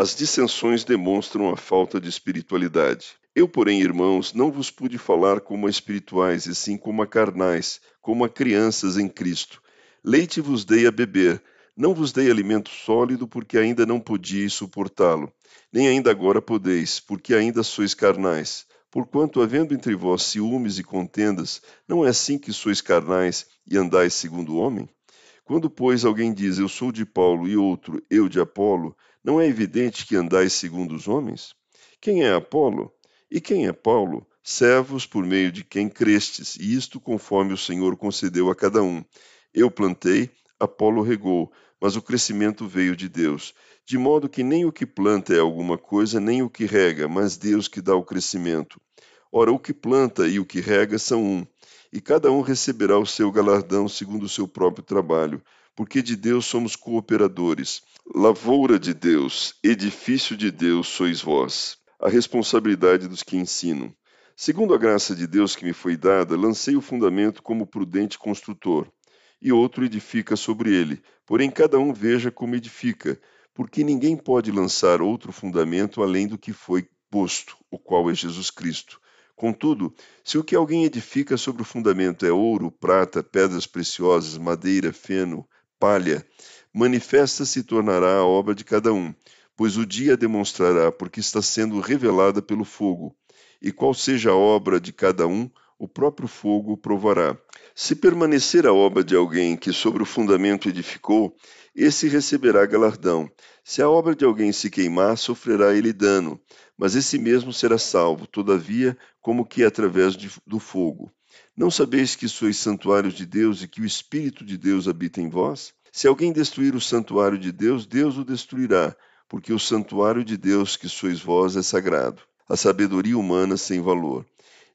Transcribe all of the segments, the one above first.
as dissensões demonstram a falta de espiritualidade. Eu, porém, irmãos, não vos pude falar como a espirituais, e sim como a carnais, como a crianças em Cristo. Leite vos dei a beber, não vos dei alimento sólido, porque ainda não podíeis suportá-lo, nem ainda agora podeis, porque ainda sois carnais. Porquanto, havendo entre vós ciúmes e contendas, não é assim que sois carnais e andais segundo o homem? Quando, pois, alguém diz eu sou de Paulo e outro eu de Apolo, não é evidente que andais segundo os homens? Quem é Apolo? E quem é Paulo? Servos por meio de quem crestes, e isto conforme o Senhor concedeu a cada um. Eu plantei, Apolo regou, mas o crescimento veio de Deus. De modo que nem o que planta é alguma coisa, nem o que rega, mas Deus que dá o crescimento. Ora, o que planta e o que rega são um, e cada um receberá o seu galardão segundo o seu próprio trabalho, porque de Deus somos cooperadores. Lavoura de Deus, edifício de Deus sois vós. A responsabilidade dos que ensinam. Segundo a graça de Deus que me foi dada, lancei o fundamento como prudente construtor, e outro edifica sobre ele. Porém, cada um veja como edifica, porque ninguém pode lançar outro fundamento além do que foi posto, o qual é Jesus Cristo. Contudo, se o que alguém edifica sobre o fundamento é ouro, prata, pedras preciosas, madeira, feno, palha, manifesta se tornará a obra de cada um, pois o dia demonstrará, porque está sendo revelada pelo fogo. E qual seja a obra de cada um, o próprio fogo provará. Se permanecer a obra de alguém que sobre o fundamento edificou, esse receberá galardão. Se a obra de alguém se queimar, sofrerá ele dano, mas esse mesmo será salvo, todavia, como que através de, do fogo. Não sabeis que sois santuários de Deus e que o Espírito de Deus habita em vós? Se alguém destruir o santuário de Deus, Deus o destruirá, porque o santuário de Deus que sois vós é sagrado. A sabedoria humana sem valor.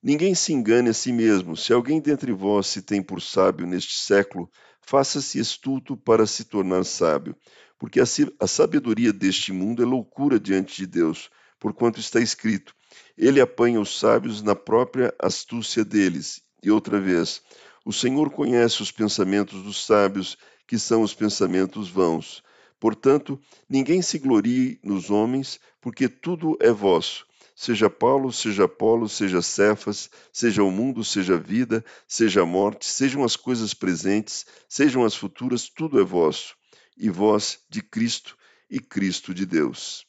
Ninguém se engane a si mesmo. Se alguém dentre vós se tem por sábio neste século, faça-se estulto para se tornar sábio, porque a sabedoria deste mundo é loucura diante de Deus, porquanto está escrito: Ele apanha os sábios na própria astúcia deles. E outra vez, o Senhor conhece os pensamentos dos sábios que são os pensamentos vãos. Portanto, ninguém se glorie nos homens, porque tudo é vosso. Seja Paulo, seja Apolo, seja Cefas, seja o mundo, seja a vida, seja a morte, sejam as coisas presentes, sejam as futuras, tudo é vosso. E vós de Cristo, e Cristo de Deus.